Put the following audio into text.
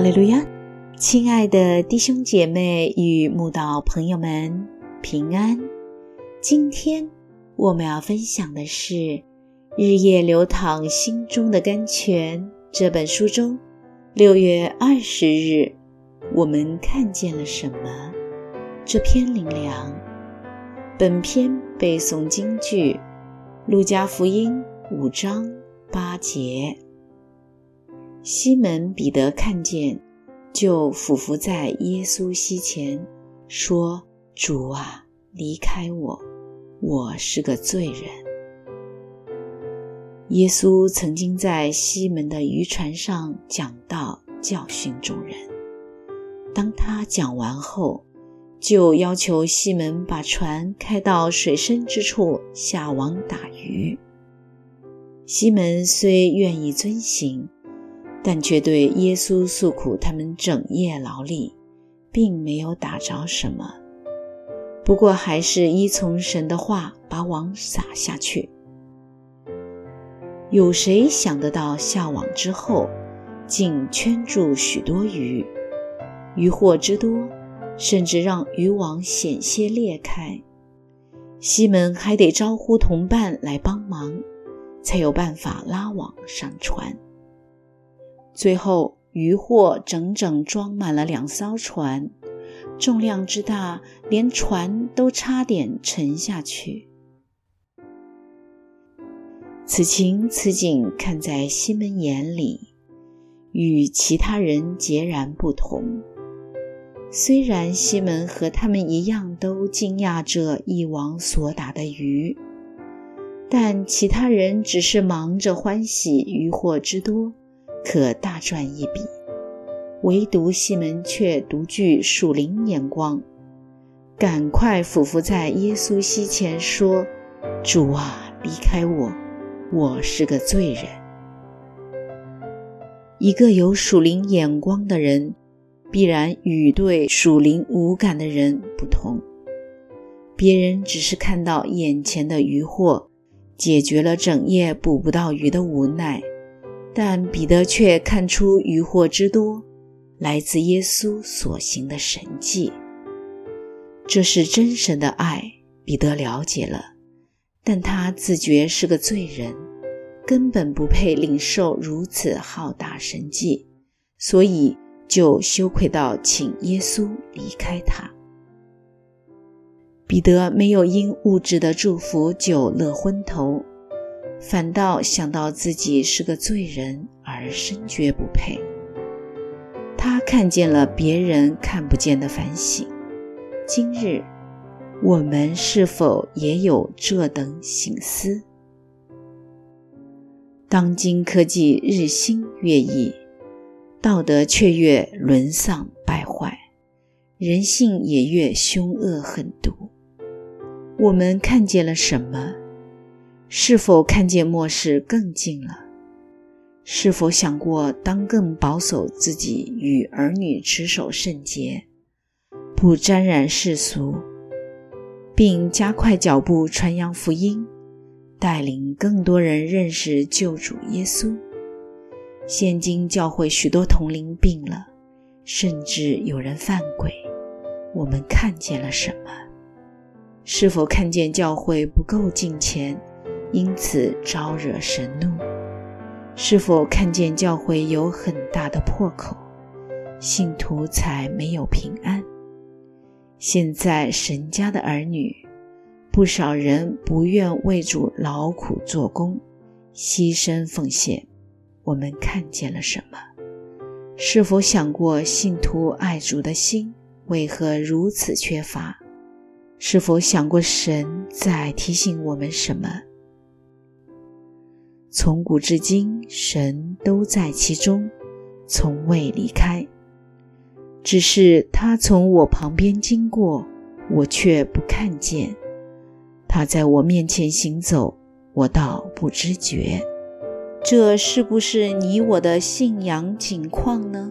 哈利路亚，亲爱的弟兄姐妹与慕道朋友们平安。今天我们要分享的是《日夜流淌心中的甘泉》这本书中六月二十日，我们看见了什么？这篇灵粮。本篇背诵京剧《路加福音》五章八节。西门彼得看见，就俯伏在耶稣膝前，说：“主啊，离开我，我是个罪人。”耶稣曾经在西门的渔船上讲道，教训众人。当他讲完后，就要求西门把船开到水深之处下网打鱼。西门虽愿意遵行。但却对耶稣诉苦，他们整夜劳力，并没有打着什么。不过还是依从神的话，把网撒下去。有谁想得到下网之后，竟圈住许多鱼？渔获之多，甚至让渔网险些裂开。西门还得招呼同伴来帮忙，才有办法拉网上船。最后，渔获整整装满了两艘船，重量之大，连船都差点沉下去。此情此景，看在西门眼里，与其他人截然不同。虽然西门和他们一样都惊讶这一网所打的鱼，但其他人只是忙着欢喜渔获之多。可大赚一笔，唯独西门却独具属灵眼光，赶快俯伏在耶稣膝前说：“主啊，离开我，我是个罪人。”一个有属灵眼光的人，必然与对属灵无感的人不同。别人只是看到眼前的渔获，解决了整夜捕不到鱼的无奈。但彼得却看出渔获之多，来自耶稣所行的神迹。这是真神的爱，彼得了解了，但他自觉是个罪人，根本不配领受如此浩大神迹，所以就羞愧到请耶稣离开他。彼得没有因物质的祝福就乐昏头。反倒想到自己是个罪人而深觉不配。他看见了别人看不见的反省。今日我们是否也有这等醒思？当今科技日新月异，道德却越沦丧败坏，人性也越凶恶狠毒。我们看见了什么？是否看见末世更近了？是否想过当更保守自己与儿女持守圣洁，不沾染世俗，并加快脚步传扬福音，带领更多人认识救主耶稣？现今教会许多同龄病了，甚至有人犯鬼。我们看见了什么？是否看见教会不够敬虔？因此招惹神怒，是否看见教会有很大的破口，信徒才没有平安？现在神家的儿女，不少人不愿为主劳苦做工，牺牲奉献。我们看见了什么？是否想过信徒爱主的心为何如此缺乏？是否想过神在提醒我们什么？从古至今，神都在其中，从未离开。只是他从我旁边经过，我却不看见；他在我面前行走，我倒不知觉。这是不是你我的信仰景况呢？